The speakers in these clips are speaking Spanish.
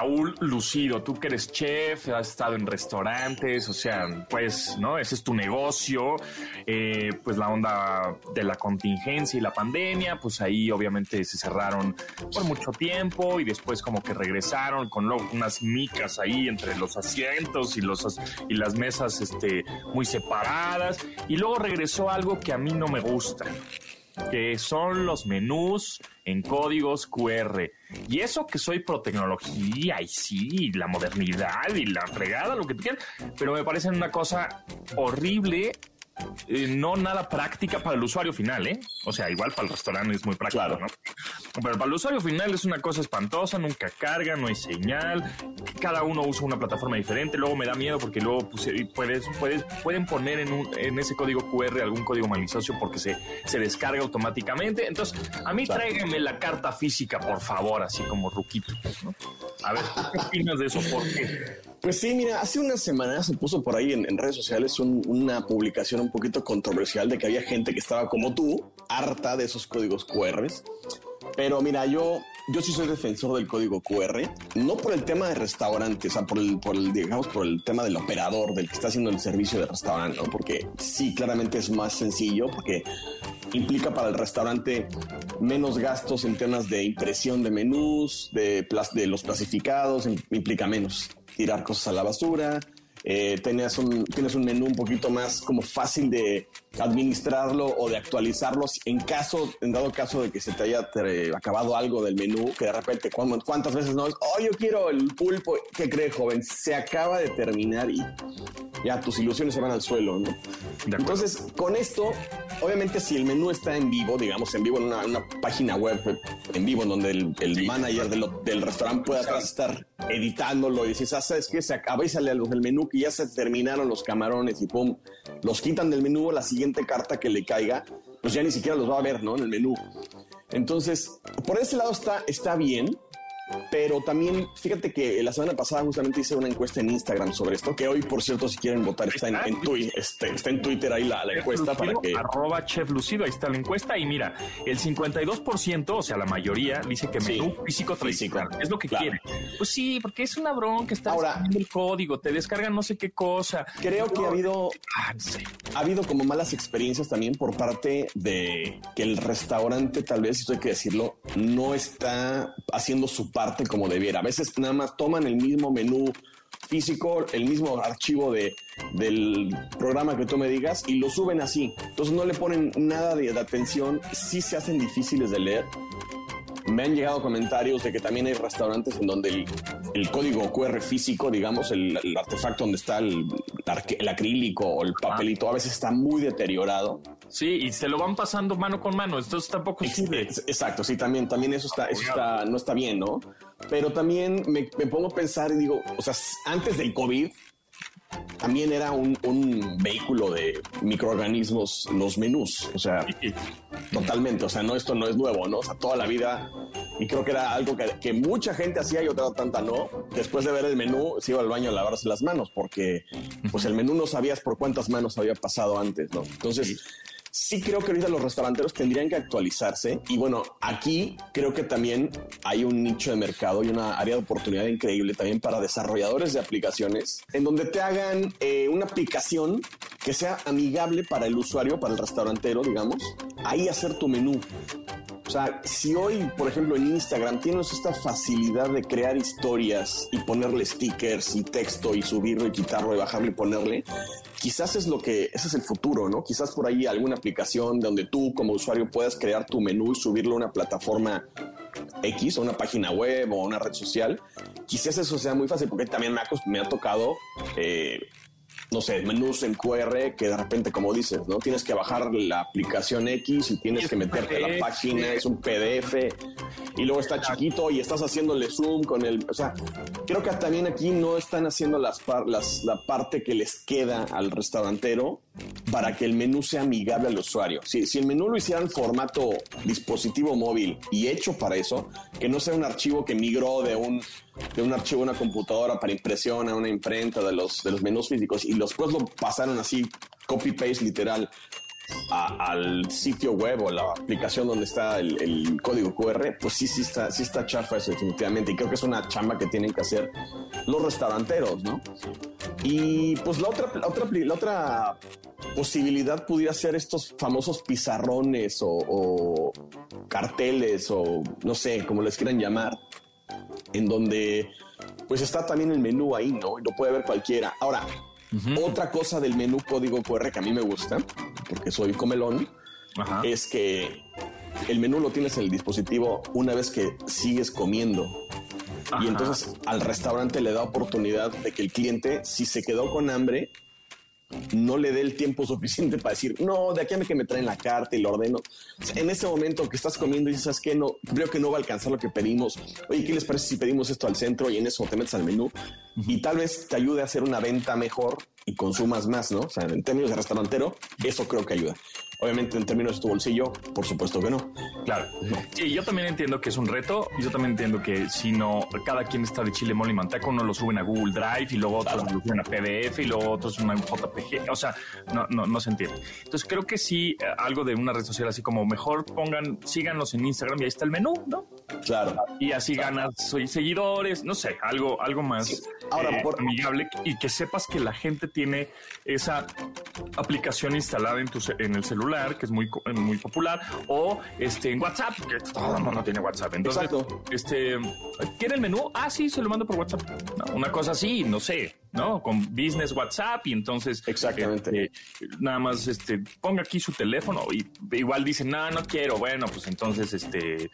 Raúl Lucido, tú que eres chef, has estado en restaurantes, o sea, pues, ¿no? Ese es tu negocio, eh, pues la onda de la contingencia y la pandemia, pues ahí obviamente se cerraron por mucho tiempo y después como que regresaron con luego unas micas ahí entre los asientos y, los, y las mesas este, muy separadas. Y luego regresó algo que a mí no me gusta que son los menús en códigos QR. Y eso que soy pro tecnología y sí, la modernidad y la fregada, lo que tú quieras, pero me parece una cosa horrible eh, no nada práctica para el usuario final, ¿eh? O sea, igual para el restaurante es muy práctico, ¿no? Pero para el usuario final es una cosa espantosa, nunca carga, no hay señal, cada uno usa una plataforma diferente, luego me da miedo porque luego pues, puedes, puedes, pueden poner en, un, en ese código QR algún código malicioso porque se, se descarga automáticamente. Entonces, a mí tráiganme la carta física, por favor, así como Ruquito, ¿no? A ver, ¿qué opinas de eso? ¿Por qué? Pues sí, mira, hace unas semanas se puso por ahí en, redes sociales una publicación un poquito controversial de que había gente que estaba como tú, harta de esos códigos QR. Pero mira, yo, yo sí soy defensor del código QR, no por el tema de restaurante, o sea, por el, por el, digamos, por el tema del operador, del que está haciendo el servicio de restaurante, ¿no? Porque sí, claramente es más sencillo, porque implica para el restaurante menos gastos en temas de impresión de menús, de los clasificados, implica menos tirar cosas a la basura. Eh, tenías un, tienes un menú un poquito más como fácil de administrarlo o de actualizarlo en caso, en dado caso de que se te haya acabado algo del menú, que de repente, ¿cuántas veces no es, oh, yo quiero el pulpo? ¿Qué cree, joven? Se acaba de terminar y ya tus ilusiones se van al suelo, ¿no? Entonces, con esto, obviamente, si el menú está en vivo, digamos, en vivo en una, página web en vivo, en donde el, manager del, restaurante pueda estar editándolo y dices, ah, ¿sabes qué? Se acaba y sale del menú que ya se terminaron los camarones y pum, los quitan del menú, la siguiente carta que le caiga, pues ya ni siquiera los va a ver, ¿no? En el menú. Entonces, por ese lado está, está bien. Pero también, fíjate que la semana pasada justamente hice una encuesta en Instagram sobre esto, que hoy, por cierto, si quieren votar, está en, en, Twitter, este, está en Twitter ahí la, encuesta para que... Arroba Chef Lucido, ahí está la encuesta. Y mira, el 52%, o sea, la mayoría, dice que menú físico tradicional. Es lo que quiere. Pues sí, porque es una bronca, está Ahora, el código, te descargan no sé qué cosa. Creo que ha habido... Ah, ha habido como malas experiencias también por parte de que el restaurante, tal vez, esto hay que decirlo, no está haciendo su parte como debiera. A veces nada más toman el mismo menú físico, el mismo archivo de, del programa que tú me digas y lo suben así. Entonces no le ponen nada de, de atención, sí se hacen difíciles de leer me han llegado comentarios de que también hay restaurantes en donde el, código QR físico, digamos, el, artefacto donde está el, acrílico o el papelito, a veces está muy deteriorado. Sí, y se lo van pasando mano con mano, entonces tampoco sirve. Exacto, sí, también, también eso está, eso está, no está bien, ¿no? Pero también me, me pongo a pensar y digo, o sea, antes del COVID, también era un, vehículo de microorganismos los menús, o sea, totalmente, o sea, no, esto no es nuevo, ¿no? O sea, toda la vida, y creo que era algo que, mucha gente hacía y otra tanta no, después de ver el menú se iba al baño a lavarse las manos, porque pues el menú no sabías por cuántas manos había pasado antes, ¿no? Entonces, sí creo que ahorita los restauranteros tendrían que actualizarse. Y bueno, aquí creo que también hay un nicho de mercado y una área de oportunidad increíble también para desarrolladores de aplicaciones en donde te hagan eh, una aplicación que sea amigable para el usuario, para el restaurantero, digamos, ahí hacer tu menú. O sea, si hoy, por ejemplo, en Instagram tienes esta facilidad de crear historias y ponerle stickers y texto y subirlo y quitarlo y bajarlo y ponerle, quizás es lo que, ese es el futuro, ¿no? Quizás por ahí alguna aplicación donde tú como usuario puedas crear tu menú y subirlo a una plataforma X, o una página web o una red social. Quizás eso sea muy fácil porque también me ha, me ha tocado eh, no sé, menús en QR que de repente, como dices, ¿no? Tienes que bajar la aplicación X y tienes que meterte a la página, es un PDF y luego está chiquito y estás haciéndole zoom con el, o sea, creo que también aquí no están haciendo las, las la parte que les queda al restaurantero para que el menú sea amigable al usuario. Si, si el menú lo hiciera en formato dispositivo móvil y hecho para eso, que no sea un archivo que migró de un, de un archivo a una computadora para impresión a una imprenta de los, de los menús físicos y después lo pasaron así, copy-paste literal, al sitio web o la aplicación donde está el, código QR, pues sí, sí está, sí está chafa eso definitivamente. Y creo que es una chamba que tienen que hacer los restauranteros, ¿no? Y pues la otra, la otra, la otra posibilidad pudiera ser estos famosos pizarrones o, carteles o no sé, como les quieran llamar, en donde pues está también el menú ahí, ¿no? Y lo puede ver cualquiera. Ahora, otra cosa del menú código QR que a mí me gusta, porque soy comelón, es que el menú lo tienes en el dispositivo una vez que sigues comiendo. Y entonces al restaurante le da oportunidad de que el cliente, si se quedó con hambre, no le dé el tiempo suficiente para decir, no, de aquí a que me traen la carta y lo ordeno. en ese momento que estás comiendo y dices, ¿sabes qué? No, creo que no va a alcanzar lo que pedimos. Oye, ¿qué les parece si pedimos esto al centro y en eso te metes al menú? Y tal vez te ayude a hacer una venta mejor y consumas más, ¿no? O sea, en términos de restaurantero, eso creo que ayuda. Obviamente, en términos de tu bolsillo, por supuesto que no. Claro. Sí, yo también entiendo que es un reto. Y yo también entiendo que si no, cada quien está de chile, mole y manteca, uno lo suben a Google Drive y luego otros lo suben a PDF y luego otros una JPG. O sea, no, no, no se entiende. Entonces, creo que sí, eh, algo de una red social así como mejor pongan, síganos en Instagram y ahí está el menú, ¿no? Claro. Y así ganas soy seguidores, no sé, algo, algo más Ahora, eh, por... amigable y que sepas que la gente tiene esa aplicación instalada en, tu, en el celular que es muy, muy popular, o este, en WhatsApp, que todo el mundo tiene WhatsApp. Entonces, Exacto. este, ¿quiere el menú? Ah, sí, se lo mando por WhatsApp. una cosa así, no sé, ¿no? Con business WhatsApp y entonces Exactamente. Este, nada más este ponga aquí su teléfono y igual dicen, "No, no quiero." Bueno, pues entonces este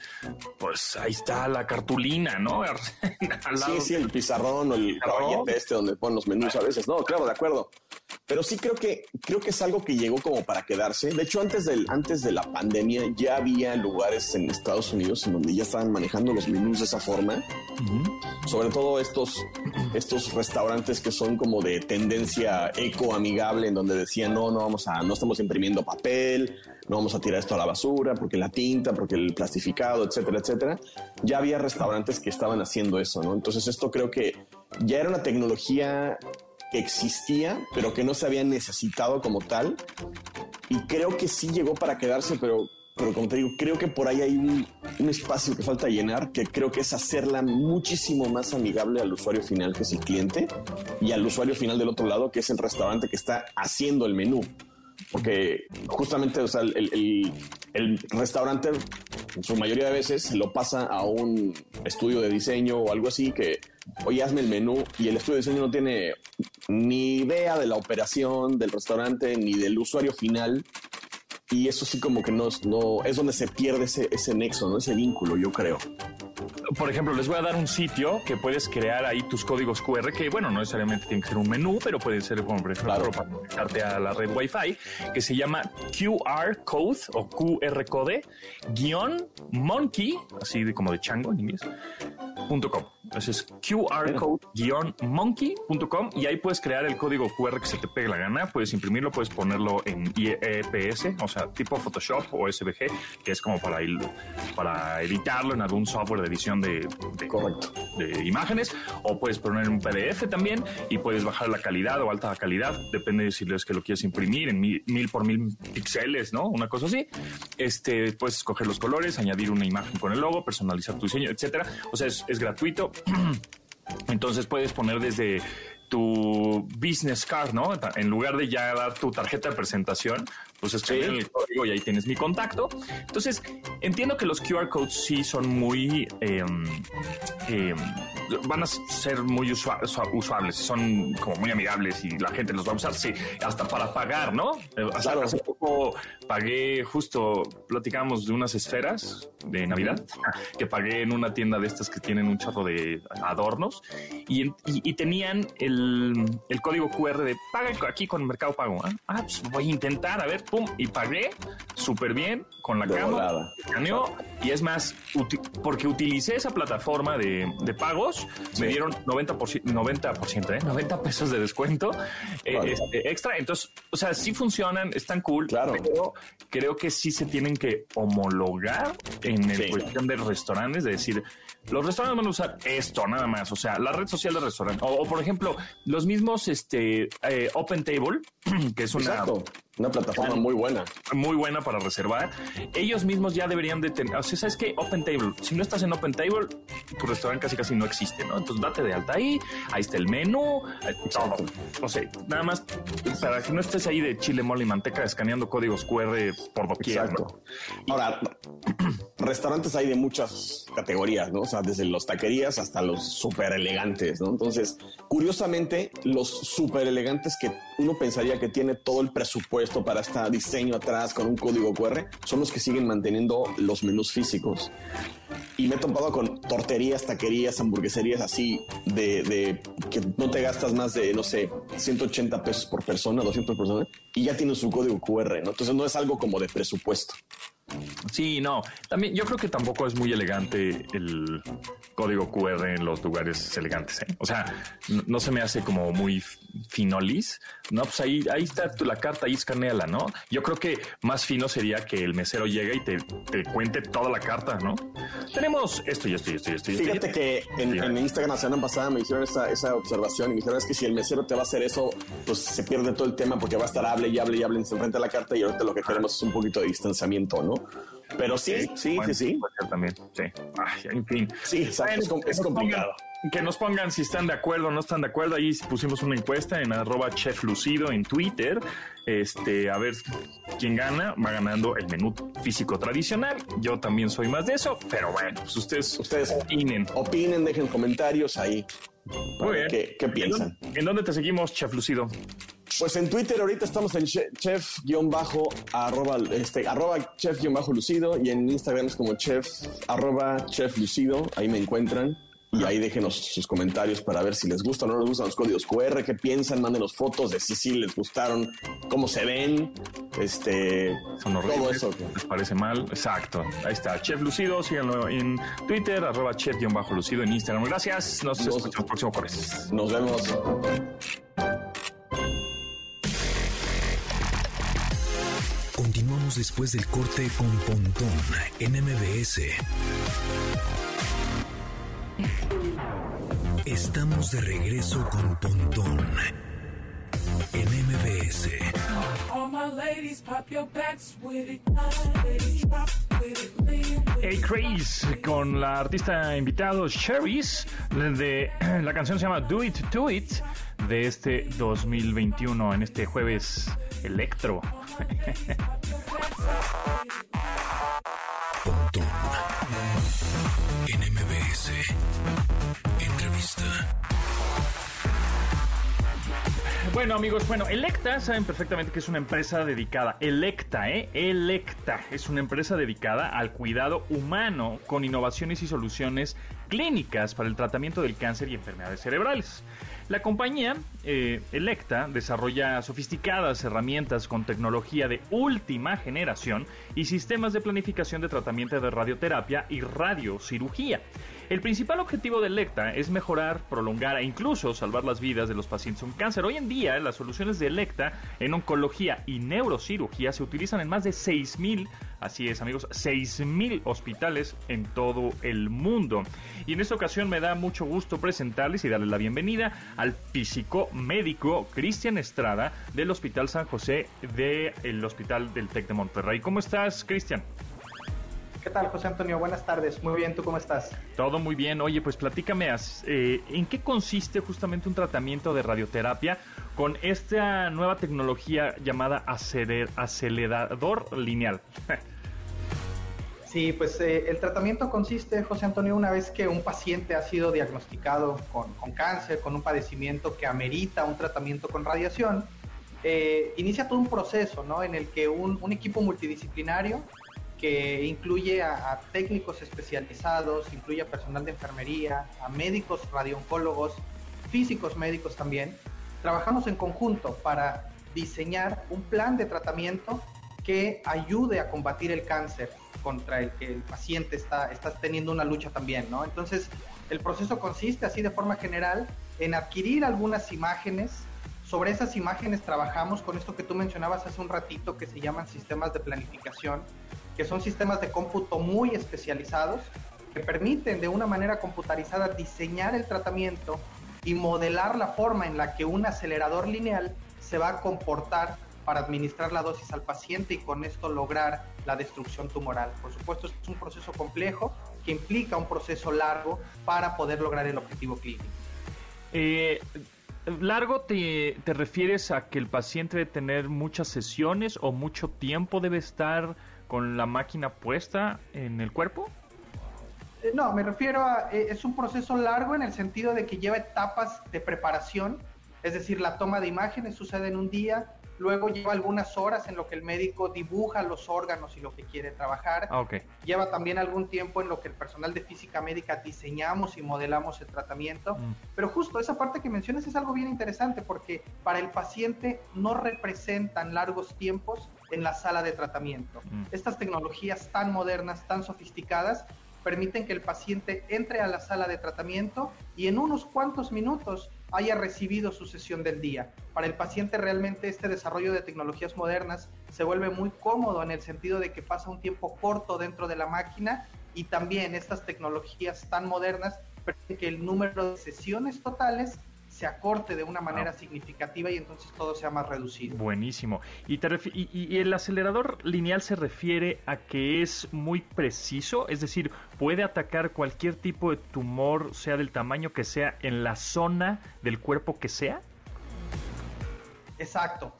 pues ahí está la cartulina, ¿no? sí, sí, el pizarrón o el caballete este donde ponen los menús a veces. No, claro, de acuerdo. Pero sí creo que creo que es algo que llegó como para quedarse. De hecho, antes del antes de la pandemia ya había lugares en Estados Unidos en donde ya estaban manejando los menús de esa forma. Sobre todo estos estos restaurantes que son como de tendencia eco amigable en donde decían, "No, no vamos a no estamos imprimiendo papel, no vamos a tirar esto a la basura porque la tinta, porque el plastificado, etcétera, etcétera." Ya había restaurantes que estaban haciendo eso, ¿no? Entonces, esto creo que ya era una tecnología que existía, pero que no se había necesitado como tal. Y creo que sí llegó para quedarse, pero, pero como te digo, creo que por ahí hay un, un espacio que falta llenar, que creo que es hacerla muchísimo más amigable al usuario final, que es el cliente, y al usuario final del otro lado, que es el restaurante que está haciendo el menú. Porque justamente, o sea, el, el, el restaurante, en su mayoría de veces, lo pasa a un estudio de diseño o algo así que oye, hazme el menú y el estudio de diseño no tiene ni idea de la operación del restaurante ni del usuario final. Y eso sí como que no, no es donde se pierde ese, ese nexo, ¿no? ese vínculo, yo creo por ejemplo, les voy a dar un sitio que puedes crear ahí tus códigos QR, que bueno, no necesariamente tiene que ser un menú, pero puede ser, como por ejemplo, para conectarte a la red Wi-Fi, que se llama QR Code o QR Code guion monkey, así de como de chango en inglés, punto com. Entonces, qrcode-monkey.com y ahí puedes crear el código QR que se te pegue la gana. Puedes imprimirlo, puedes ponerlo en EPS, o sea, tipo Photoshop o SVG, que es como para, para editarlo en algún software de edición de, de, imágenes. O puedes poner un PDF también y puedes bajar la calidad o alta calidad, depende de si es que lo quieres imprimir en mil, por mil píxeles, ¿no? Una cosa así. Este, puedes escoger los colores, añadir una imagen con el logo, personalizar tu diseño, etcétera. O sea, es gratuito Entonces puedes poner desde tu business card, ¿no? En lugar de ya dar tu tarjeta de presentación, pues escribir el código y ahí tienes mi contacto. Entonces, entiendo que los QR codes sí son muy, em, van a ser muy usuables, son como muy amigables y la gente los va a usar, sí, hasta para pagar, ¿no? Eh, hace, tiempo pagué, justo platicábamos de unas esferas de Navidad que pagué en una tienda de estas que tienen un chorro de adornos y, y, tenían el, el, código QR de paga aquí con Mercado Pago. Ah, ah pues voy a intentar, a ver, pum, y pagué súper bien con la cámara, y es más, porque utilicé esa plataforma de, de pagos, me dieron 90%, 90%, ¿eh? 90 pesos de descuento eh, este, extra. Entonces, o sea, sí funcionan, están cool, claro. pero creo que sí se tienen que homologar en el cuestión de restaurantes, de decir, los restaurantes van a usar esto nada más, o sea, la red social del restaurante. O, por ejemplo, los mismos este, eh, Open Table, que es una, una plataforma muy buena. Muy buena para reservar. Ellos mismos ya deberían de tener, o sea, ¿sabes qué? Open Table. Si no estás en Open Table, tu restaurante casi casi no existe, ¿no? Entonces date de alta ahí, ahí está el menú, todo. O sea, nada más para que no estés ahí de chile, mole y manteca escaneando códigos QR por doquier. Exacto. Ahora, restaurantes hay de muchas categorías, ¿no? O sea, desde los taquerías hasta los súper elegantes, ¿no? Entonces, curiosamente, los súper elegantes que uno pensaría que tiene todo el presupuesto para este diseño atrás con un código QR son los que siguen manteniendo los menús físicos. Y me he topado con torterías, taquerías, hamburgueserías así de, de, que no te gastas más de, no sé, 180 pesos por persona, 200 por persona, y ya tienes su código QR, ¿no? Entonces no es algo como de presupuesto. Sí, no. También yo creo que tampoco es muy elegante el código QR en los lugares elegantes. ¿eh? O sea, no, se me hace como muy finolis. No, pues ahí, ahí está la carta, ahí escaneala, ¿no? Yo creo que más fino sería que el mesero llegue y te, cuente toda la carta, ¿no? Tenemos esto y esto y esto y esto. Fíjate que en, Instagram la semana pasada me hicieron esa, esa observación y me dijeron es que si el mesero te va a hacer eso, pues se pierde todo el tema porque va a estar hable y hable y hable en frente a la carta y ahorita lo que queremos es un poquito de distanciamiento, ¿no? Pero sí, sí, sí, sí. También, sí. en fin. Sí, es, complicado. que nos pongan si están de acuerdo o no están de acuerdo. Ahí pusimos una encuesta en arroba chef lucido en Twitter. Este, a ver quién gana. Va ganando el menú físico tradicional. Yo también soy más de eso, pero bueno, pues ustedes, ustedes opinen. Opinen, dejen comentarios ahí. Muy bien. ¿Qué, qué piensan? ¿En dónde te seguimos, chef lucido? Pues en Twitter ahorita estamos en chef bajo arroba, este, arroba chef bajo lucido y en Instagram es como chef arroba chef lucido, ahí me encuentran. Y ahí déjenos sus comentarios para ver si les gustan o no les gustan los códigos QR, qué piensan, mándenos fotos de si sí les gustaron, cómo se ven, este, Son todo eso. ¿Les parece mal? Exacto. Ahí está, Chef Lucido, síganlo en Twitter, arroba chef-lucido en Instagram. Gracias, nos, nos escuchamos el próximo jueves. Nos vemos. Después del corte con Pontón en MBS. Estamos de regreso con Pontón en MBS. Hey Chris, con la artista invitado Sherry's, de la canción se llama Do It, Do It, de este 2021, en este jueves electro. Bueno amigos, bueno, Electa saben perfectamente que es una empresa dedicada, Electa, ¿eh? Electa es una empresa dedicada al cuidado humano con innovaciones y soluciones clínicas para el tratamiento del cáncer y enfermedades cerebrales. La compañía eh, Electa desarrolla sofisticadas herramientas con tecnología de última generación y sistemas de planificación de tratamiento de radioterapia y radiocirugía. El principal objetivo de Electa es mejorar, prolongar e incluso salvar las vidas de los pacientes con cáncer. Hoy en día, las soluciones de Electa en oncología y neurocirugía se utilizan en más de 6.000, así es amigos, 6.000 hospitales en todo el mundo. Y en esta ocasión me da mucho gusto presentarles y darles la bienvenida al físico médico Cristian Estrada del Hospital San José del Hospital del TEC de Monterrey. ¿Cómo estás, Cristian? ¿Qué tal, José Antonio? Buenas tardes. Muy bien, ¿tú cómo estás? Todo muy bien. Oye, pues platícame, eh, ¿en qué consiste justamente un tratamiento de radioterapia con esta nueva tecnología llamada acelerador lineal? Sí, pues eh, el tratamiento consiste, José Antonio, una vez que un paciente ha sido diagnosticado con, con cáncer, con un padecimiento que amerita un tratamiento con radiación, eh, inicia todo un proceso, ¿no? En el que un, un equipo multidisciplinario que incluye a, técnicos especializados, incluye a personal de enfermería, a médicos radiooncólogos, físicos médicos también. Trabajamos en conjunto para diseñar un plan de tratamiento que ayude a combatir el cáncer contra el que el paciente está, está teniendo una lucha también, ¿no? Entonces, el proceso consiste así de forma general en adquirir algunas imágenes. Sobre esas imágenes trabajamos con esto que tú mencionabas hace un ratito que se llaman sistemas de planificación que son sistemas de cómputo muy especializados que permiten de una manera computarizada diseñar el tratamiento y modelar la forma en la que un acelerador lineal se va a comportar para administrar la dosis al paciente y con esto lograr la destrucción tumoral. Por supuesto, es un proceso complejo que implica un proceso largo para poder lograr el objetivo clínico. Eh, largo te, te refieres a que el paciente debe tener muchas sesiones o mucho tiempo debe estar con la máquina puesta en el cuerpo? Eh, no, me refiero a, eh, es un proceso largo en el sentido de que lleva etapas de preparación, es decir, la toma de imágenes sucede en un día, Luego lleva algunas horas en lo que el médico dibuja los órganos y lo que quiere trabajar. Ah, okay. Lleva también algún tiempo en lo que el personal de física médica diseñamos y modelamos el tratamiento. Mm. Pero justo esa parte que mencionas es algo bien interesante porque para el paciente no representan largos tiempos en la sala de tratamiento. Mm. Estas tecnologías tan modernas, tan sofisticadas, permiten que el paciente entre a la sala de tratamiento y en unos cuantos minutos haya recibido su sesión del día. Para el paciente realmente este desarrollo de tecnologías modernas se vuelve muy cómodo en el sentido de que pasa un tiempo corto dentro de la máquina y también estas tecnologías tan modernas permiten que el número de sesiones totales se acorte de una manera significativa y entonces todo sea más reducido. Buenísimo. ¿Y, y, el acelerador lineal se refiere a que es muy preciso? Es decir, puede atacar cualquier tipo de tumor, sea del tamaño que sea, en la zona del cuerpo que sea? Exacto.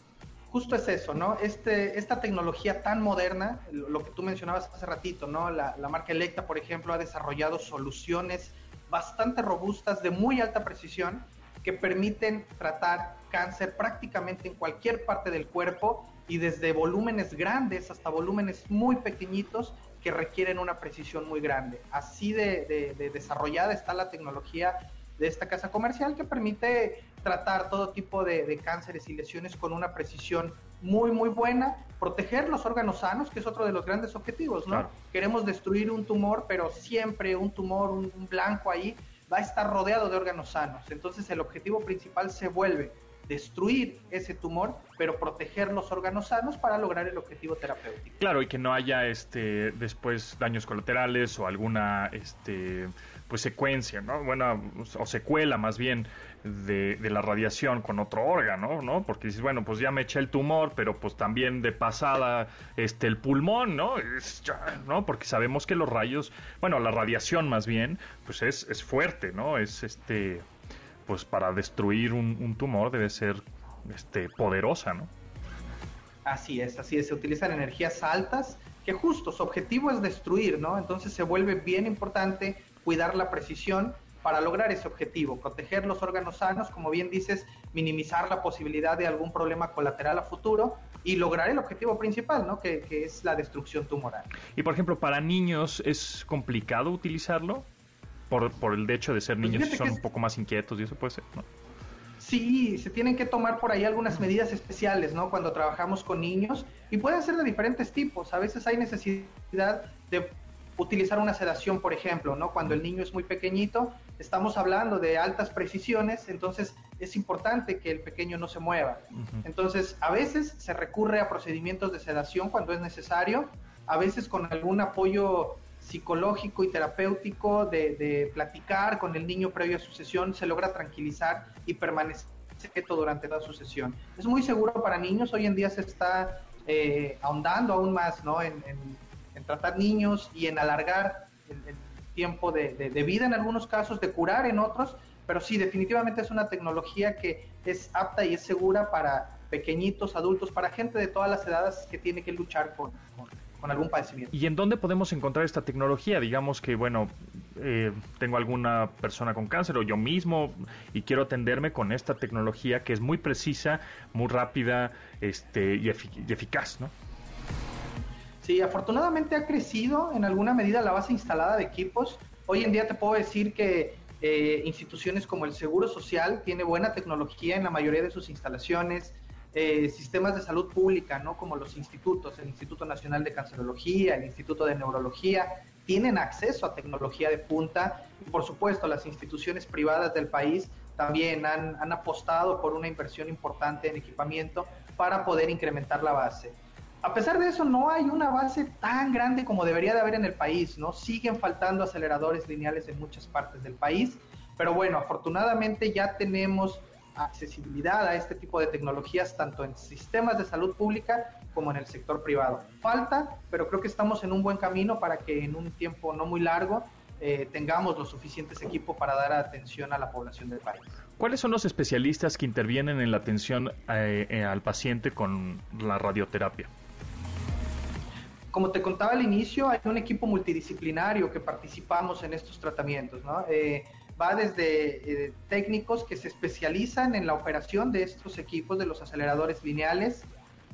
Justo es eso, ¿no? Este, esta tecnología tan moderna, lo que tú mencionabas hace ratito, ¿no? La, la marca Electa, por ejemplo, ha desarrollado soluciones bastante robustas de muy alta precisión que permiten tratar cáncer prácticamente en cualquier parte del cuerpo y desde volúmenes grandes hasta volúmenes muy pequeñitos que requieren una precisión muy grande. Así de, desarrollada está la tecnología de esta casa comercial que permite tratar todo tipo de, cánceres y lesiones con una precisión muy, muy buena, proteger los órganos sanos, que es otro de los grandes objetivos, ¿no? Queremos destruir un tumor, pero siempre un tumor, un blanco ahí, va a estar rodeado de órganos sanos. Entonces el objetivo principal se vuelve destruir ese tumor, pero proteger los órganos sanos para lograr el objetivo terapéutico. Claro, y que no haya este después daños colaterales o alguna este pues secuencia, ¿no? Bueno, o secuela más bien de, la radiación con otro órgano, ¿no? Porque dices, bueno, pues ya me eché el tumor, pero pues también de pasada este el pulmón, ¿no? ¿no? Porque sabemos que los rayos, bueno, la radiación más bien, pues es, es fuerte, ¿no? Es este, pues para destruir un, un tumor debe ser este poderosa, ¿no? Así es, así es, se utilizan energías altas que justo su objetivo es destruir, ¿no? Entonces se vuelve bien importante cuidar la precisión para lograr ese objetivo, proteger los órganos sanos, como bien dices, minimizar la posibilidad de algún problema colateral a futuro y lograr el objetivo principal, ¿no? que, es la destrucción tumoral. Y por ejemplo, para niños es complicado utilizarlo por, por el hecho de ser pues niños son un poco más inquietos y eso puede ser, ¿no? Sí, se tienen que tomar por ahí algunas medidas especiales, ¿no? Cuando trabajamos con niños y pueden ser de diferentes tipos. A veces hay necesidad de utilizar una sedación, por ejemplo, ¿no? Cuando el niño es muy pequeñito, estamos hablando de altas precisiones, entonces es importante que el pequeño no se mueva. Entonces, a veces se recurre a procedimientos de sedación cuando es necesario, a veces con algún apoyo psicológico y terapéutico de, platicar con el niño previo a su sesión, se logra tranquilizar y permanecer quieto durante toda su sesión. Es muy seguro para niños, hoy en día se está eh, ahondando aún más ¿no? en en tratar niños y en alargar el, tiempo de, vida en algunos casos, de curar en otros, pero sí, definitivamente es una tecnología que es apta y es segura para pequeñitos, adultos, para gente de todas las edades que tiene que luchar con, con algún padecimiento. ¿Y en dónde podemos encontrar esta tecnología? Digamos que, bueno, eh, tengo alguna persona con cáncer o yo mismo y quiero atenderme con esta tecnología que es muy precisa, muy rápida este, y, y eficaz, ¿no? Sí, afortunadamente ha crecido en alguna medida la base instalada de equipos. Hoy en día te puedo decir que eh, instituciones como el Seguro Social tiene buena tecnología en la mayoría de sus instalaciones, eh, sistemas de salud pública, ¿no? como los institutos, el Instituto Nacional de Cancerología, el Instituto de Neurología, tienen acceso a tecnología de punta y por supuesto las instituciones privadas del país también han, han apostado por una inversión importante en equipamiento para poder incrementar la base a pesar de eso, no hay una base tan grande como debería de haber en el país, ¿no? Siguen faltando aceleradores lineales en muchas partes del país, pero bueno, afortunadamente ya tenemos accesibilidad a este tipo de tecnologías tanto en sistemas de salud pública como en el sector privado. Falta, pero creo que estamos en un buen camino para que en un tiempo no muy largo eh, tengamos los suficientes equipos para dar atención a la población del país. ¿Cuáles son los especialistas que intervienen en la atención eh, eh, al paciente con la radioterapia? como te contaba al inicio, hay un equipo multidisciplinario que participamos en estos tratamientos, ¿no? Va desde eh, técnicos que se especializan en la operación de estos equipos, de los aceleradores lineales.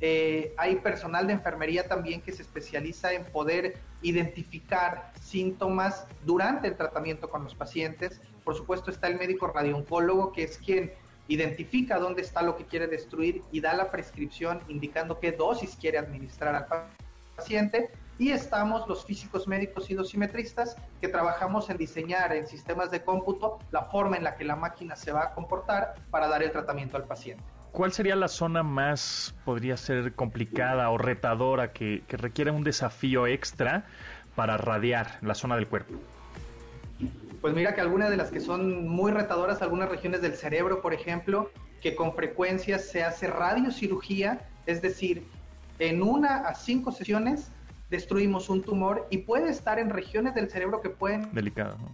Eh, hay personal de enfermería también que se especializa en poder identificar síntomas durante el tratamiento con los pacientes. Por supuesto está el médico radiooncólogo, que es quien identifica dónde está lo que quiere destruir y da la prescripción indicando qué dosis quiere administrar al paciente y estamos los físicos médicos y dosimetristas que trabajamos en diseñar en sistemas de cómputo la forma en la que la máquina se va a comportar para dar el tratamiento al paciente. ¿Cuál sería la zona más, podría ser complicada o retadora que, que requiere un desafío extra para radiar la zona del cuerpo? Pues mira que algunas de las que son muy retadoras, algunas regiones del cerebro, por ejemplo, que con frecuencia se hace radiocirugía, es decir, en una a cinco sesiones destruimos un tumor y puede estar en regiones del cerebro que pueden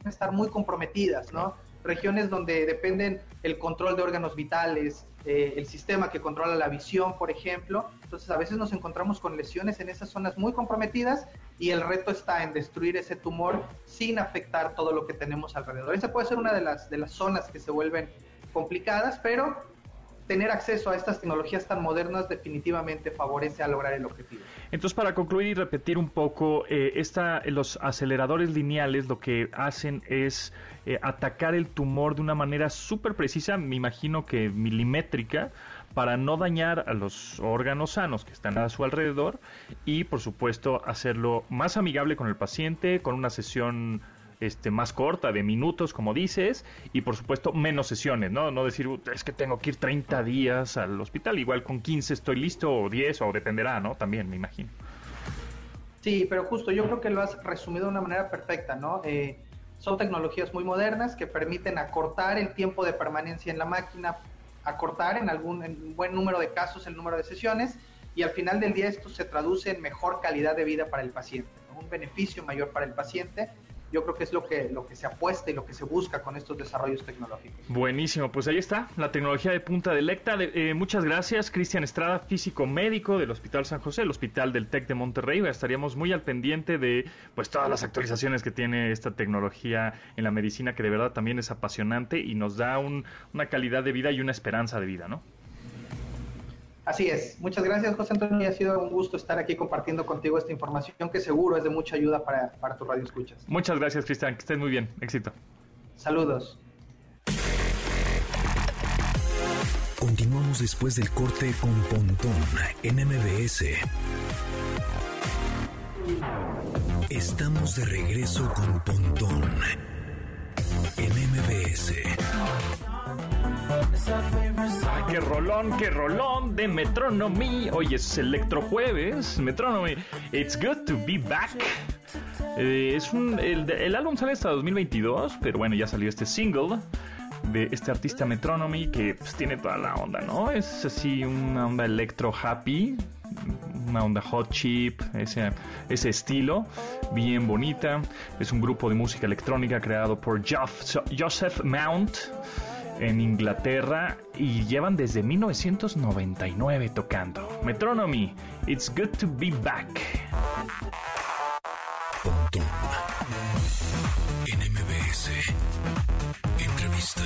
estar muy comprometidas, ¿no? Regiones donde dependen el control de órganos vitales, eh, el sistema que controla la visión, por ejemplo. Entonces a veces nos encontramos con lesiones en esas zonas muy comprometidas y el reto está en destruir ese tumor sin afectar todo lo que tenemos alrededor. Esa puede ser una de las, de las zonas que se vuelven complicadas, pero tener acceso a estas tecnologías tan modernas definitivamente favorece a lograr el objetivo. Entonces, para concluir y repetir un poco, eh, esta, los aceleradores lineales lo que hacen es eh, atacar el tumor de una manera súper precisa, me imagino que milimétrica, para no dañar a los órganos sanos que están a su alrededor y, por supuesto, hacerlo más amigable con el paciente, con una sesión este, más corta, de minutos, como dices, y por supuesto menos sesiones, ¿no? No decir, es que tengo que ir 30 días al hospital, igual con 15 estoy listo, o 10, o dependerá, ¿no? También, me imagino. Sí, pero justo yo creo que lo has resumido de una manera perfecta, ¿no? Eh, son tecnologías muy modernas que permiten acortar el tiempo de permanencia en la máquina, acortar en algún en buen número de casos el número de sesiones y al final del día esto se traduce en mejor calidad de vida para el paciente, un beneficio mayor para el paciente yo creo que es lo que, lo que se apuesta y lo que se busca con estos desarrollos tecnológicos. Buenísimo, pues ahí está, la tecnología de punta de Lecta. Eh, muchas gracias, Cristian Estrada, físico médico del Hospital San José, el Hospital del TEC de Monterrey. Estaríamos muy al pendiente de pues todas las actualizaciones que tiene esta tecnología en la medicina, que de verdad también es apasionante y nos da una calidad de vida y una esperanza de vida, ¿no? Así es. Muchas gracias, José Antonio. Ha sido un gusto estar aquí compartiendo contigo esta información que seguro es de mucha ayuda para, para tu radio escuchas. Muchas gracias, Cristian. Que estés muy bien. Éxito. Saludos. Continuamos después del corte con Pontón en MBS. Estamos de regreso con Pontón en MBS. Qué rolón, qué rolón de Metronomy. Hoy es Electrojueves. Metronomy. It's good to be back. Eh, es el, álbum sale hasta 2022, pero bueno, ya salió este single de este artista Metronomy que pues, tiene toda la onda, ¿no? Es así una onda electro happy, una onda hot chip, ese, ese estilo, bien bonita. Es un grupo de música electrónica creado por Joseph Mount en Inglaterra y llevan desde 1999 tocando. Metronomy, It's Good to Be Back. Entrevista.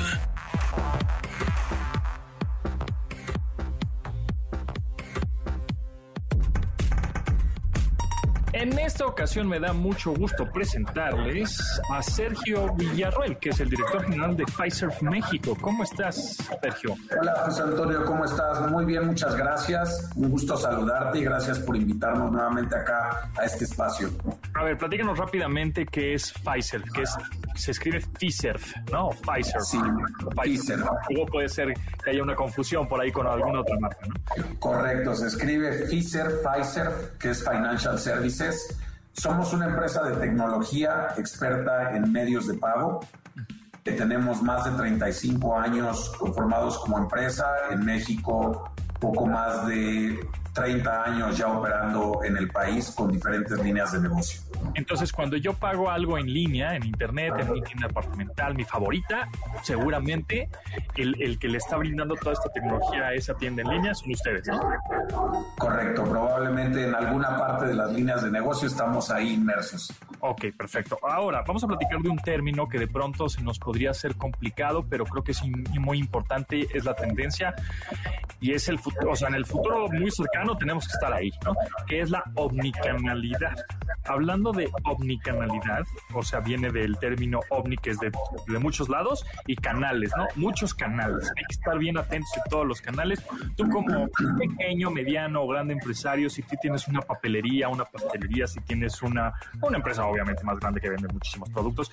En esta ocasión me da mucho gusto presentarles a Sergio Villarroel, que es el director general de Pfizer México. ¿Cómo estás, Sergio? Hola, José Antonio, ¿cómo estás? Muy bien, muchas gracias. Un gusto saludarte y gracias por invitarnos nuevamente acá a este espacio. A ver, platícanos rápidamente qué es Pfizer, qué es se escribe Pfizer, ¿no? Pfizer. Sí, Pfizer. Luego puede ser que haya una confusión por ahí con alguna otra marca, ¿no? Correcto, se escribe Pfizer, Pfizer, que es Financial Services. Somos una empresa de tecnología experta en medios de pago. Que tenemos más de 35 años conformados como empresa. En México, poco más de 30 años ya operando en el país con diferentes líneas de negocio. Entonces, cuando yo pago algo en línea, en internet, en mi tienda departamental, mi favorita, seguramente el, el, que le está brindando toda esta tecnología a esa tienda en línea son ustedes. ¿no? Correcto, probablemente en alguna parte de las líneas de negocio estamos ahí inmersos. Ok, perfecto. Ahora, vamos a platicar de un término que de pronto se nos podría hacer complicado, pero creo que es muy importante, es la tendencia y es el futuro, o sea, en el futuro muy cercano tenemos que estar ahí, ¿no? Que es la omnicanalidad. Hablando de omnicanalidad, o sea, viene del término omni, que es de, de, muchos lados, y canales, ¿no? Muchos canales. Hay que estar bien atentos a todos los canales. Tú como pequeño, mediano o grande empresario, si tú tienes una papelería, una pastelería, si tienes una, una empresa obviamente más grande que vende muchísimos productos,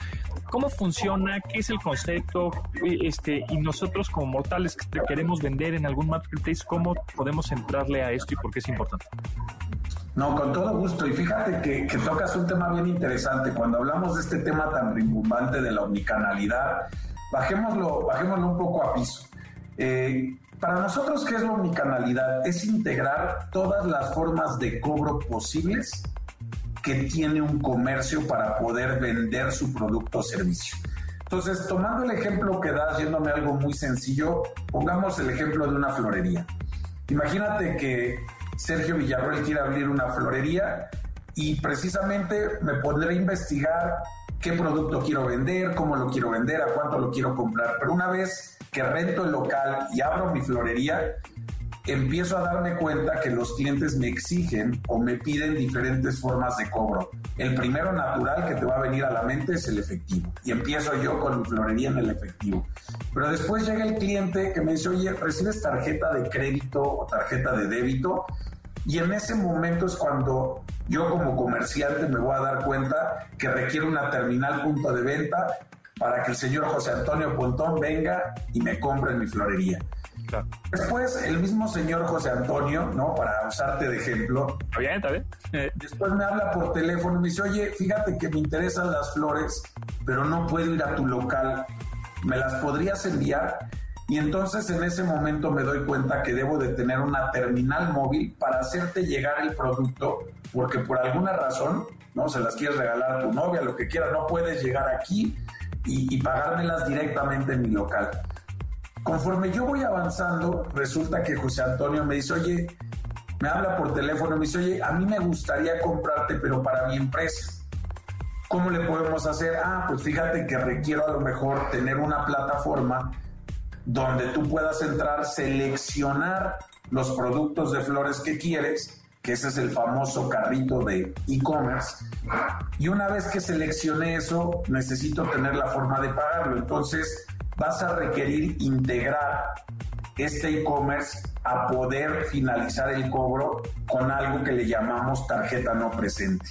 ¿cómo funciona? ¿Qué es el concepto? Este, y nosotros como mortales que queremos vender en algún marketplace, ¿cómo podemos entrarle a esto por qué es importante? No, con todo gusto. Y fíjate que, que, tocas un tema bien interesante. Cuando hablamos de este tema tan rimbombante de la omnicanalidad, bajémoslo, bajémoslo un poco a piso. Eh, para nosotros, ¿qué es la omnicanalidad? Es integrar todas las formas de cobro posibles que tiene un comercio para poder vender su producto o servicio. Entonces, tomando el ejemplo que das, yéndome algo muy sencillo, pongamos el ejemplo de una florería. Imagínate que Sergio Villarroel quiere abrir una florería y precisamente me pondré a investigar qué producto quiero vender, cómo lo quiero vender, a cuánto lo quiero comprar. Pero una vez que rento el local y abro mi florería, empiezo a darme cuenta que los clientes me exigen o me piden diferentes formas de cobro. El primero natural que te va a venir a la mente es el efectivo. Y empiezo yo con mi florería en el efectivo. Pero después llega el cliente que me dice, oye, ¿recibes tarjeta de crédito o tarjeta de débito? Y en ese momento es cuando yo como comerciante me voy a dar cuenta que requiere una terminal punto de venta para que el señor José Antonio Pontón venga y me compre en mi florería. Claro. Después, el mismo señor José Antonio, ¿no? Para usarte de ejemplo. Bien, está bien. Eh, después me habla por teléfono y me dice, oye, fíjate que me interesan las flores, pero no puedo ir a tu local. ¿Me las podrías enviar? Y entonces en ese momento me doy cuenta que debo de tener una terminal móvil para hacerte llegar el producto, porque por alguna razón, ¿no? Se las quieres regalar a tu novia, lo que quieras, no puedes llegar aquí y, y pagármelas directamente en mi local. Conforme yo voy avanzando, resulta que José Antonio me dice, oye, me habla por teléfono, me dice, oye, a mí me gustaría comprarte, pero para mi empresa. ¿Cómo le podemos hacer? Ah, pues fíjate que requiero a lo mejor tener una plataforma donde tú puedas entrar, seleccionar los productos de flores que quieres, que ese es el famoso carrito de e-commerce. Y una vez que seleccione eso, necesito tener la forma de pagarlo. Entonces, vas a requerir integrar este e-commerce a poder finalizar el cobro con algo que le llamamos tarjeta no presente.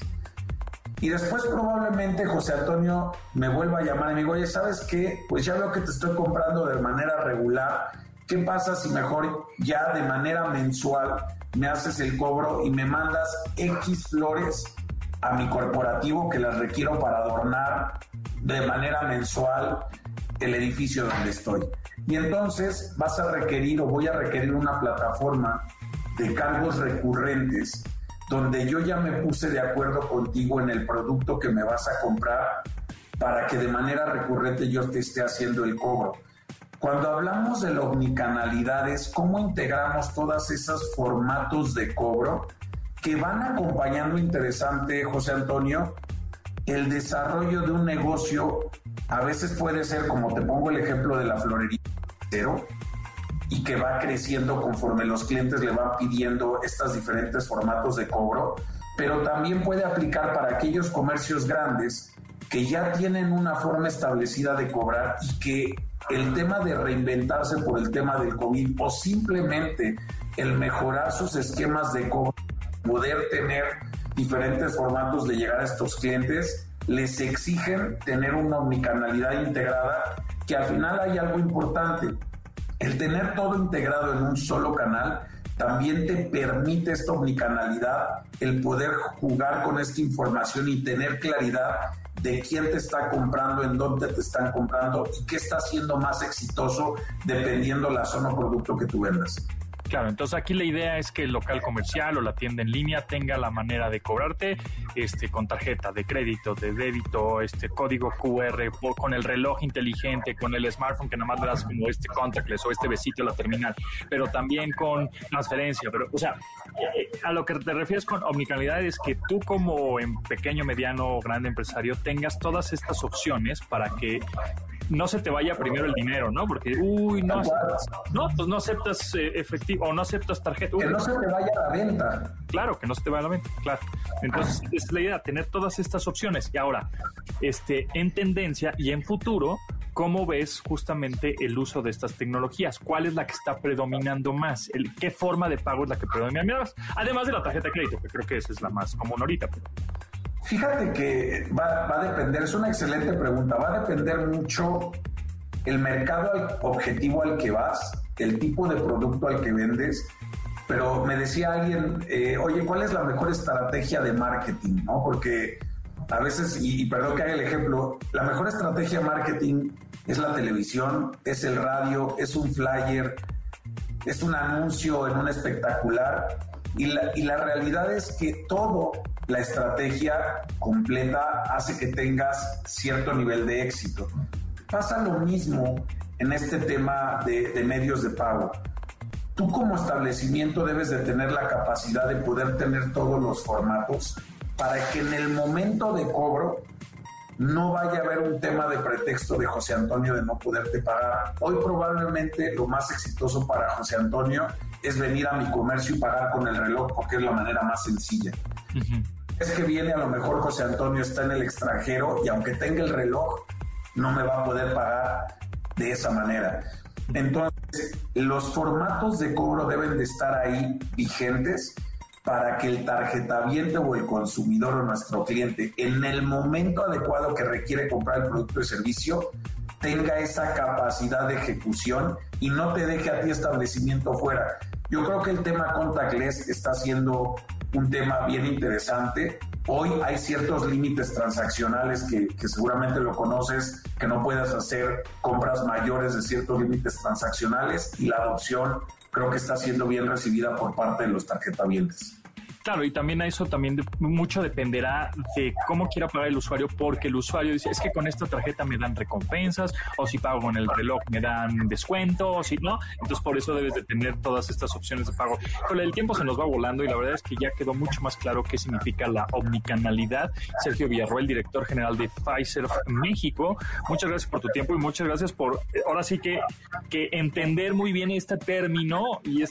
Y después probablemente José Antonio me vuelva a llamar y me diga, oye, ¿sabes qué? Pues ya veo que te estoy comprando de manera regular. ¿Qué pasa si mejor ya de manera mensual me haces el cobro y me mandas X flores a mi corporativo que las requiero para adornar de manera mensual el edificio donde estoy? Y entonces vas a requerir o voy a requerir una plataforma de cargos recurrentes donde yo ya me puse de acuerdo contigo en el producto que me vas a comprar para que de manera recurrente yo te esté haciendo el cobro. Cuando hablamos de la omnicanalidad cómo integramos todos esos formatos de cobro que van acompañando interesante, José Antonio, el desarrollo de un negocio. A veces puede ser, como te pongo el ejemplo de la florería y que va creciendo conforme los clientes le van pidiendo estos diferentes formatos de cobro, pero también puede aplicar para aquellos comercios grandes que ya tienen una forma establecida de cobrar y que el tema de reinventarse por el tema del COVID o simplemente el mejorar sus esquemas de cobro, poder tener diferentes formatos de llegar a estos clientes, les exigen tener una omnicanalidad integrada, que al final hay algo importante. El tener todo integrado en un solo canal también te permite esta omnicanalidad, el poder jugar con esta información y tener claridad de quién te está comprando, en dónde te están comprando y qué está siendo más exitoso dependiendo la zona o producto que tú vendas. Claro, entonces aquí la idea es que el local comercial o la tienda en línea tenga la manera de cobrarte este, con tarjeta de crédito, de débito, este código QR, con el reloj inteligente, con el smartphone que nada más le das como este contactless o este besito a la terminal, pero también con transferencia. Pero, o sea, eh, a lo que te refieres con omnicanalidad es que tú como en pequeño, mediano o grande empresario tengas todas estas opciones para que no se te vaya primero el dinero, ¿no? Porque, uy, no, no, pues no aceptas eh, efectivo o no aceptas tarjeta. que no se te vaya a la venta. Claro, que no se te vaya a la venta, claro. Entonces, es la idea, tener todas estas opciones. Y ahora, este, en tendencia y en futuro, ¿cómo ves justamente el uso de estas tecnologías? ¿Cuál es la que está predominando más? El, ¿Qué forma de pago es la que predomina más? Además de la tarjeta de crédito, que creo que esa es la más común ahorita. Pero... Fíjate que va, a depender, es una excelente pregunta, va a depender mucho el mercado objetivo al que vas, el tipo de producto al que vendes, pero me decía alguien, eh, oye, ¿cuál es la mejor estrategia de marketing? ¿No? Porque a veces, y, y, perdón que haga el ejemplo, la mejor estrategia de marketing es la televisión, es el radio, es un flyer, es un anuncio en un espectacular. Y la, y la realidad es que todo la estrategia completa hace que tengas cierto nivel de éxito. Pasa lo mismo en este tema de, medios de pago. Tú como establecimiento debes de tener la capacidad de poder tener todos los formatos para que en el momento de cobro no vaya a haber un tema de pretexto de José Antonio de no poderte pagar. Hoy probablemente lo más exitoso para José Antonio es venir a mi comercio y pagar con el reloj porque es la manera más sencilla es que viene a lo mejor José Antonio está en el extranjero y aunque tenga el reloj, no me va a poder pagar de esa manera. Entonces, los formatos de cobro deben de estar ahí vigentes para que el tarjetaviente o el consumidor o nuestro cliente en el momento adecuado que requiere comprar el producto o servicio tenga esa capacidad de ejecución y no te deje a ti establecimiento fuera. Yo creo que el tema contactless está siendo un tema bien interesante. Hoy hay ciertos límites transaccionales que, seguramente lo conoces, que no puedas hacer compras mayores de ciertos límites transaccionales y la adopción creo que está siendo bien recibida por parte de los tarjetavientes. Claro, y también a eso también mucho dependerá de cómo quiera pagar el usuario, porque el usuario dice, es que con esta tarjeta me dan recompensas, o si pago con el reloj me dan descuento, o si no. Entonces, por eso debes de tener todas estas opciones de pago. Con el tiempo se nos va volando y la verdad es que ya quedó mucho más claro qué significa la omnicanalidad. Sergio Villarroel, director general de Pfizer México, muchas gracias por tu tiempo y muchas gracias por, ahora sí que, que entender muy bien este término y,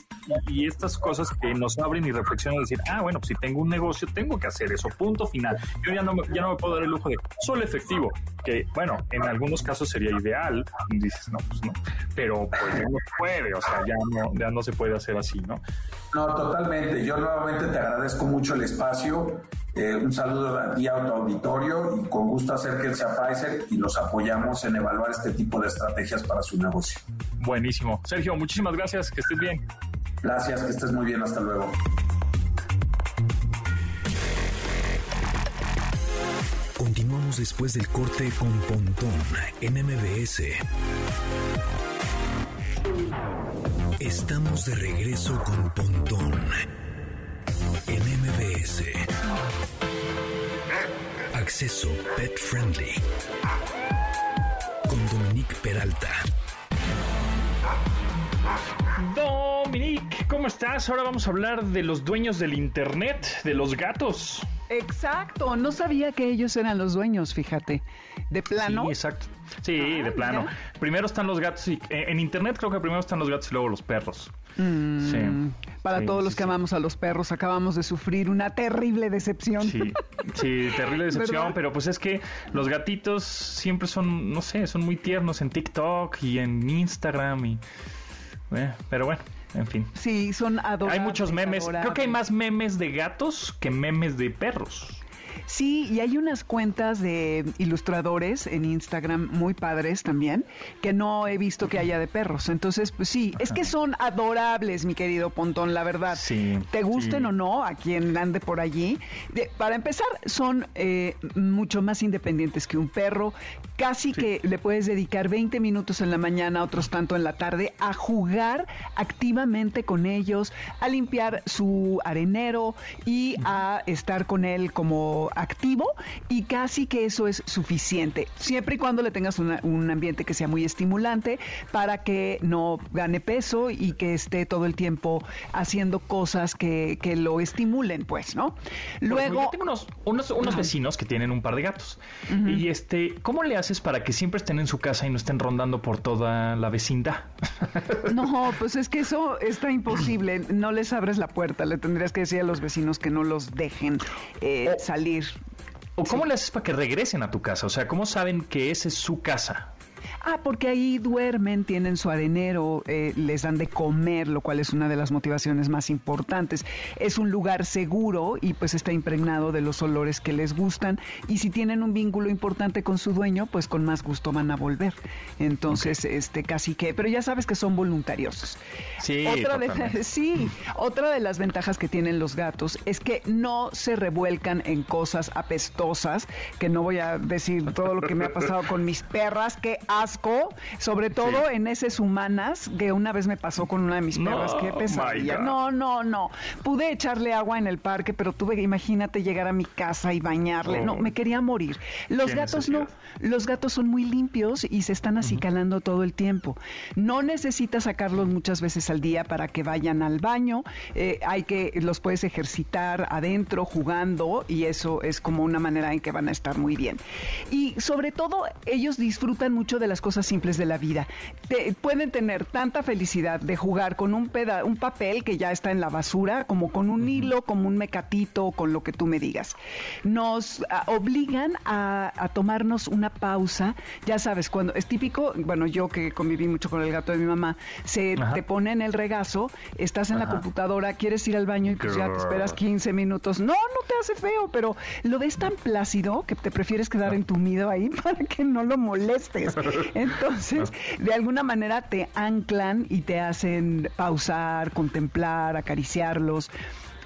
y estas cosas que nos abren y reflexionan, decir, ah, bueno, pues si tengo un negocio, tengo que hacer eso, punto final. Yo ya no, ya no me puedo dar el lujo de solo efectivo, que bueno, en algunos casos sería ideal, dices, no, pues no, pero pues ya no puede, o sea, ya no, ya no se puede hacer así, ¿no? No, totalmente. Yo nuevamente te agradezco mucho el espacio. Eh, un saludo a ti a tu auditorio y con gusto hacer que el sea Pfizer y los apoyamos en evaluar este tipo de estrategias para su negocio. Buenísimo. Sergio, muchísimas gracias. Que estés bien. Gracias, que estés muy bien. Hasta luego. Después del corte con Pontón en MBS. Estamos de regreso con Pontón en MBS. Acceso Pet Friendly con Dominique Peralta. Estás? Ahora vamos a hablar de los dueños del Internet, de los gatos. Exacto, no sabía que ellos eran los dueños, fíjate. De plano. Sí, exacto. Sí, ah, de plano. Primero están los gatos y eh, en internet creo que primero están los gatos y luego los perros. Mm, sí. Para todos los que amamos a los perros, acabamos de sufrir una terrible decepción. Sí, sí terrible decepción, pero pues es que los gatitos siempre son, no sé, son muy tiernos en TikTok y en Instagram y... Eh, pero bueno, en fin. Sí, son adorables. Hay muchos memes. Creo que hay más memes de gatos que memes de perros. Sí, y hay unas cuentas de ilustradores en Instagram muy padres también, que no he visto que haya de perros. Entonces, pues sí, es que son adorables, mi querido Pontón, la verdad. Sí. Te gusten o no a quien ande por allí. para empezar, son eh, mucho más independientes que un perro. Casi que le puedes dedicar 20 minutos en la mañana, otros tanto en la tarde, a jugar activamente con ellos, a limpiar su arenero y a estar con él como activo y casi que eso es suficiente, siempre y cuando le tengas un ambiente que sea muy estimulante para que no gane peso y que esté todo el tiempo haciendo cosas que, que lo estimulen, pues, ¿no? Luego... Yo tengo unos, unos, unos vecinos que tienen un par de gatos. Y este, ¿cómo le haces para que siempre estén en su casa y no estén rondando por toda la vecindad? No, pues es que eso está imposible, no les abres la puerta, le tendrías que decir a los vecinos que no los dejen eh, salir ¿O cómo le haces para que regresen a tu casa? O sea, ¿cómo saben que esa es su casa? Ah, porque ahí duermen, tienen su arenero, eh, les dan de comer, lo cual es una de las motivaciones más importantes. Es un lugar seguro y pues está impregnado de los olores que les gustan y si tienen un vínculo importante con su dueño, pues con más gusto van a volver. Entonces, este casi que, pero ya sabes que son voluntarios. Sí, otra de, sí, otra de las ventajas que tienen los gatos es que no se revuelcan en cosas apestosas, que no voy a decir todo lo que me ha pasado con mis perras, que asco, sobre todo en esas humanas, que una vez me pasó con una de mis perras, qué pesadilla. No, no, no. Pude echarle agua en el parque, pero tuve que, imagínate, llegar a mi casa y bañarle. No, me quería morir. Los gatos no. Los gatos son muy limpios y se están acicalando todo el tiempo. No necesitas sacarlos muchas veces al día para que vayan al baño. Eh, hay que, los puedes ejercitar adentro, jugando, y eso es como una manera en que van a estar muy bien. Y sobre todo, ellos disfrutan mucho de las cosas simples de la vida. pueden tener tanta felicidad de jugar con un, peda un papel que ya está en la basura, como con un hilo, como un mecatito, con lo que tú me digas. Nos obligan a, tomarnos una pausa. Ya sabes, cuando es típico, bueno, yo que conviví mucho con el gato de mi mamá, se te pone en el regazo, estás en la computadora, quieres ir al baño y pues ya te esperas 15 minutos. No, no te hace feo, pero lo ves tan plácido que te prefieres quedar entumido ahí para que no lo molestes. Entonces, de alguna manera te anclan y te hacen pausar, contemplar, acariciarlos.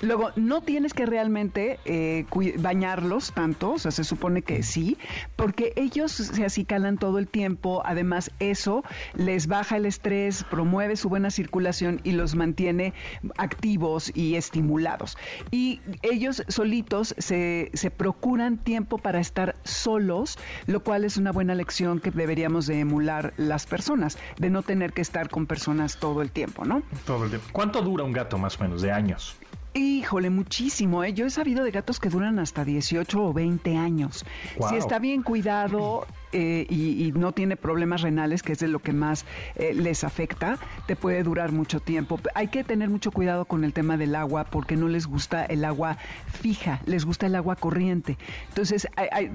Luego, no tienes que realmente eh, bañarlos tanto, o sea, se supone que sí, porque ellos se acicalan todo el tiempo. Además, eso les baja el estrés, promueve su buena circulación y los mantiene activos y estimulados. Y ellos solitos se, se procuran tiempo para estar solos, lo cual es una buena lección que deberíamos de emular las personas, de no tener que estar con personas todo el tiempo, ¿no? Todo el tiempo. ¿Cuánto dura un gato más o menos de años? Híjole, muchísimo. ¿eh? Yo he sabido de gatos que duran hasta 18 o 20 años. Si está bien cuidado, eh, y, no tiene problemas renales, que es de lo que más eh, les afecta, te puede durar mucho tiempo. Hay que tener mucho cuidado con el tema del agua porque no les gusta el agua fija, les gusta el agua corriente. Entonces,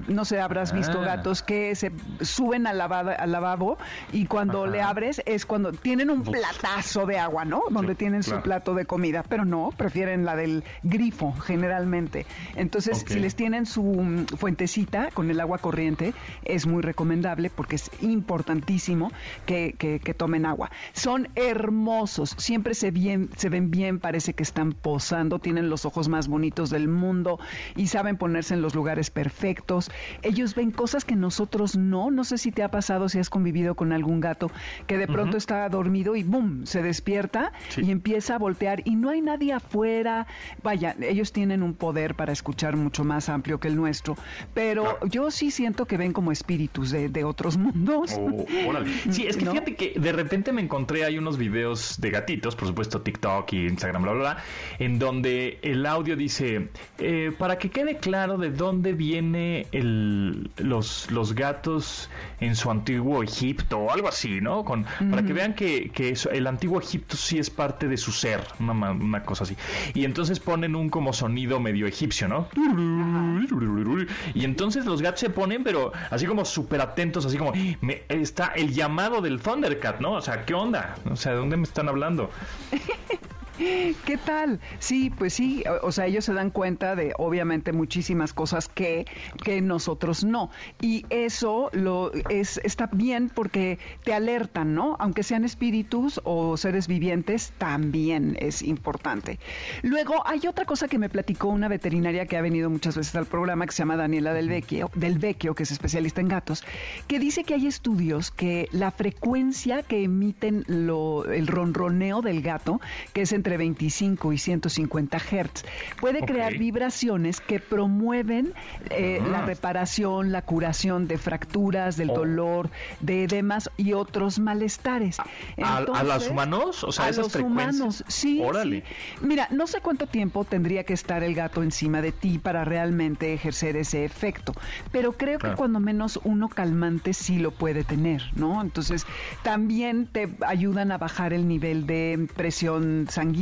no sé, habrás visto ah. gatos que se suben al, al lavabo y cuando le abres es cuando tienen un platazo de agua, ¿no? Donde tienen su plato de comida, pero no, prefieren la del grifo generalmente. Entonces, si les tienen su mm, fuentecita con el agua corriente, es muy recomendable porque es importantísimo que, que, tomen agua. Son hermosos, siempre se, bien, se ven bien, parece que están posando, tienen los ojos más bonitos del mundo y saben ponerse en los lugares perfectos. Ellos ven cosas que nosotros no. No sé si te ha pasado, si has convivido con algún gato que de pronto está dormido y ¡boom! se despierta y empieza a voltear y no hay nadie afuera. Vaya, ellos tienen un poder para escuchar mucho más amplio que el nuestro, pero yo sí siento que ven como espíritu espíritus de, otros mundos. Oh, sí, es que fíjate que de repente me encontré hay unos videos de gatitos, por supuesto TikTok y Instagram, bla, bla, bla, en donde el audio dice, eh, para que quede claro de dónde viene el, los, los gatos en su antiguo Egipto o algo así, ¿no? Con, Para que vean que, que el antiguo Egipto sí es parte de su ser, una, una cosa así. Y entonces ponen un como sonido medio egipcio, ¿no? Y entonces los gatos se ponen, pero así como súper atentos, así como me, está el llamado del Thundercat, ¿no? O sea, ¿qué onda? O sea, ¿de dónde me están hablando? ¿Qué tal? Sí, pues sí, o, sea, ellos se dan cuenta de obviamente muchísimas cosas que, que nosotros no. Y eso lo es, está bien porque te alertan, ¿no? Aunque sean espíritus o seres vivientes, también es importante. Luego, hay otra cosa que me platicó una veterinaria que ha venido muchas veces al programa, que se llama Daniela Del Vecchio, del Vecchio, que es especialista en gatos, que dice que hay estudios que la frecuencia que emiten lo, el ronroneo del gato, que es entre entre 25 y 150 Hertz. Puede crear vibraciones que promueven eh, la reparación, la curación de fracturas, del oh. dolor, de edemas y otros malestares. ¿A, los humanos? O sea, a los humanos, sí, Mira, no sé cuánto tiempo tendría que estar el gato encima de ti para realmente ejercer ese efecto, pero creo que cuando menos uno calmante sí lo puede tener, ¿no? Entonces, también te ayudan a bajar el nivel de presión sanguínea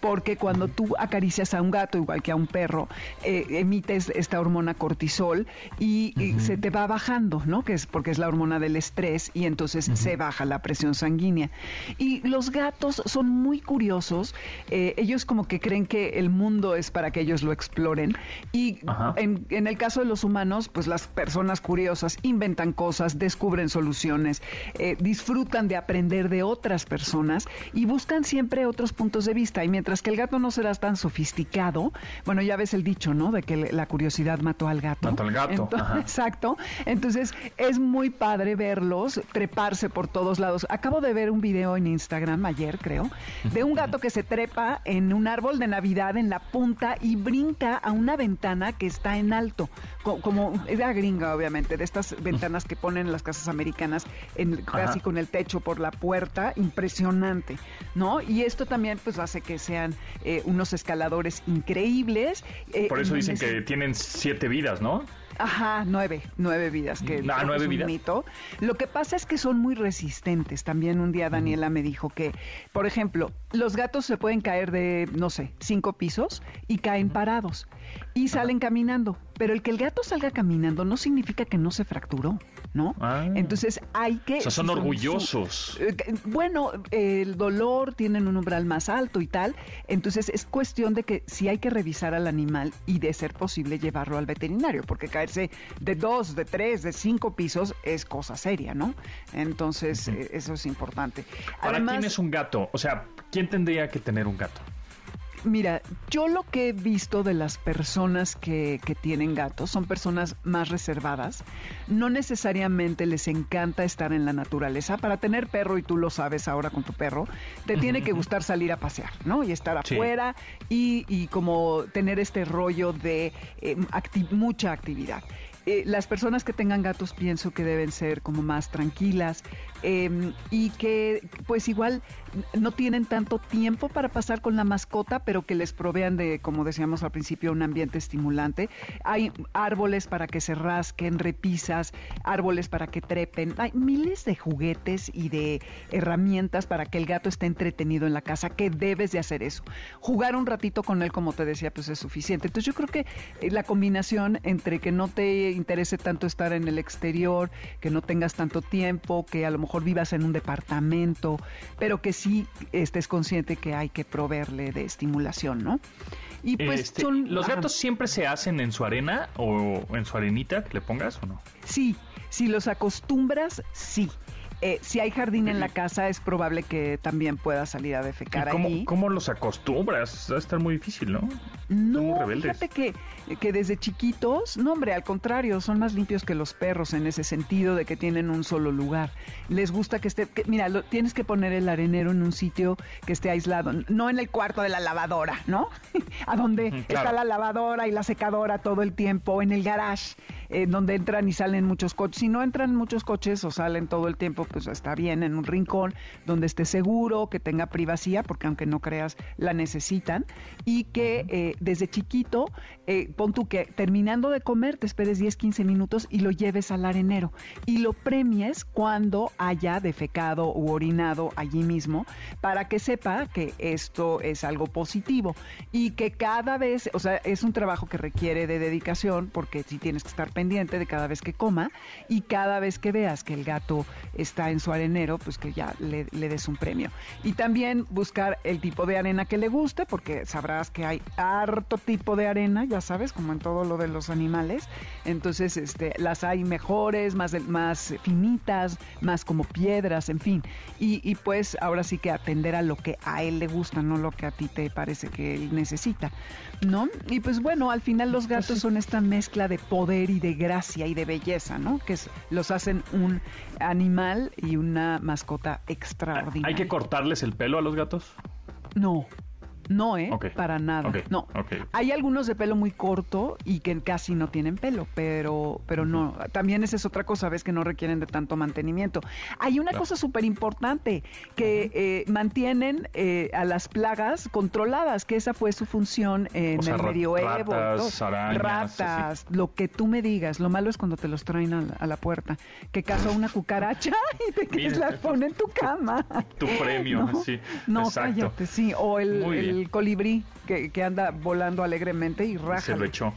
porque cuando tú acaricias a un gato, igual que a un perro, eh, emites esta hormona cortisol y, se te va bajando, ¿no? Que es porque es la hormona del estrés y entonces se baja la presión sanguínea. Y los gatos son muy curiosos, eh, ellos como que creen que el mundo es para que ellos lo exploren y en, en, el caso de los humanos, pues las personas curiosas inventan cosas, descubren soluciones, eh, disfrutan de aprender de otras personas y buscan siempre otros puntos de vista. Y mientras que el gato no será tan sofisticado, bueno, ya ves el dicho, ¿no? De que la curiosidad mató al gato. Mató al gato. exacto. Entonces es muy padre verlos treparse por todos lados. Acabo de ver un video en Instagram ayer, creo, de un gato que se trepa en un árbol de Navidad en la punta y brinca a una ventana que está en alto. Como, es de gringa, obviamente, de estas ventanas que ponen en las casas americanas, en, casi con el techo por la puerta. Impresionante, ¿no? Y esto también, pues, pues hace que sean eh, unos escaladores increíbles. Eh, Por eso dicen que tienen siete vidas, ¿no? Ajá, nueve, nueve vidas, que ah, nueve es un mito. Lo que pasa es que son muy resistentes. También un día Daniela me dijo que, por ejemplo, los gatos se pueden caer de, no sé, cinco pisos y caen parados y salen caminando. Pero el que el gato salga caminando no significa que no se fracturó, ¿no? Ah. Entonces hay que... O sea, son orgullosos. Eh, bueno, el dolor tienen un umbral más alto y tal. Entonces es cuestión de que si hay que revisar al animal y de ser posible llevarlo al veterinario, porque caerse de dos, de tres, de cinco pisos es cosa seria, ¿no? Entonces eh, eso es importante. ¿Para quién es un gato? O sea, ¿quién tendría que tener un gato? Mira, yo lo que he visto de las personas que, que, tienen gatos son personas más reservadas. No necesariamente les encanta estar en la naturaleza. Para tener perro, y tú lo sabes ahora con tu perro, te tiene que gustar salir a pasear, ¿no? Y estar afuera y, y, como tener este rollo de eh, mucha actividad. Eh, las personas que tengan gatos pienso que deben ser como más tranquilas em, y que pues igual no tienen tanto tiempo para pasar con la mascota, pero que les provean de, como decíamos al principio, un ambiente estimulante. Hay árboles para que se rasquen, repisas, árboles para que trepen. Hay miles de juguetes y de herramientas para que el gato esté entretenido en la casa, que debes de hacer eso. Jugar un ratito con él, como te decía, pues es suficiente. Entonces yo creo que eh, la combinación entre que no te interese tanto estar en el exterior, que no tengas tanto tiempo, que a lo mejor vivas en un departamento, pero que sí estés consciente que hay que proveerle de estimulación, ¿no? Y pues este, son, ¿Los gatos siempre se hacen en su arena o en su arenita que le pongas o no? Sí, si los acostumbras, sí. Eh, si hay jardín en la casa, es probable que también pueda salir a defecar cómo, ahí. ¿Cómo los acostumbras? Va a estar muy difícil, ¿no? No, fíjate que, que desde chiquitos, no hombre, al contrario, son más limpios que los perros en ese sentido de que tienen un solo lugar. Les gusta que esté, mira, lo, tienes que poner el arenero en un sitio que esté aislado, no en el cuarto de la lavadora, ¿no? a donde está la lavadora y la secadora todo el tiempo, en el garage, eh, donde entran y salen muchos coches. Si no entran muchos coches o salen todo el tiempo, pues está bien, en un rincón donde esté seguro, que tenga privacidad, porque aunque no creas, la necesitan, y que eh, desde chiquito, eh, pon tú que terminando de comer, te esperes 10, 15 minutos y lo lleves al arenero. Y lo premies cuando haya defecado u orinado allí mismo para que sepa que esto es algo positivo. Y que cada vez, o sea, es un trabajo que requiere de dedicación porque si tienes que estar pendiente de cada vez que coma y cada vez que veas que el gato está en su arenero, pues que ya le, le des un premio. Y también buscar el tipo de arena que le guste porque sabrás que hay harto tipo de arena, ya sabes, como en todo lo de los animales. Entonces, este, las hay mejores, más, más finitas, más como piedras, en fin. Y, y pues ahora sí que atender a lo que a él le gusta, no lo que a ti te parece que él necesita, ¿no? Y pues bueno, al final los gatos son esta mezcla de poder y de gracia y de belleza, ¿no? Que los hacen un animal y una mascota extraordinaria. ¿Hay que cortarles el pelo a los gatos? No, no, ¿eh? Para nada. No. Hay algunos de pelo muy corto y que casi no tienen pelo, pero, pero no. También esa es otra cosa, ves que no requieren de tanto mantenimiento. Hay una cosa súper importante, que eh, mantienen eh, a las plagas controladas, que esa fue su función en el medioevo. Ratas, arañas, ratas lo que tú me digas. Lo malo es cuando te los traen a la, puerta, que caza una cucaracha y te las pone en tu cama. Tu premio, sí. No, cállate, sí. O el el colibrí que, que anda volando alegremente y raja. Se lo echó.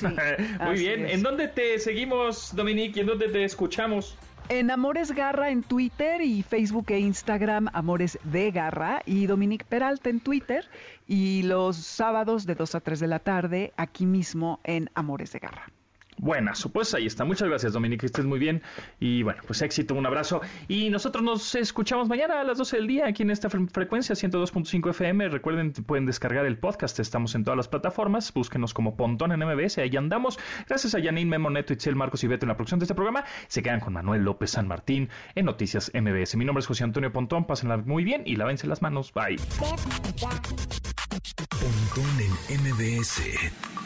Muy bien. ¿En dónde te seguimos, Dominique? ¿Y en dónde te escuchamos? En Amores Garra en Twitter y Facebook e Instagram Amores de Garra y Dominique Peralta en Twitter y los sábados de 2 a 3 de la tarde aquí mismo en Amores de Garra. Buenas, pues ahí está. Muchas gracias, Dominique, que estés muy bien. Y bueno, pues éxito, un abrazo. Y nosotros nos escuchamos mañana a las 12 del día aquí en esta frecuencia 102.5 FM. Recuerden, pueden descargar el podcast. Estamos en todas las plataformas. Búsquenos como Pontón en MBS. Ahí andamos. Gracias a Janine, Memo, Neto, Itzel, Marcos y Beto en la producción de este programa. Se quedan con Manuel López San Martín en Noticias MBS. Mi nombre es José Antonio Pontón. Pásenla muy bien y lávense las manos. Bye. Pontón en MBS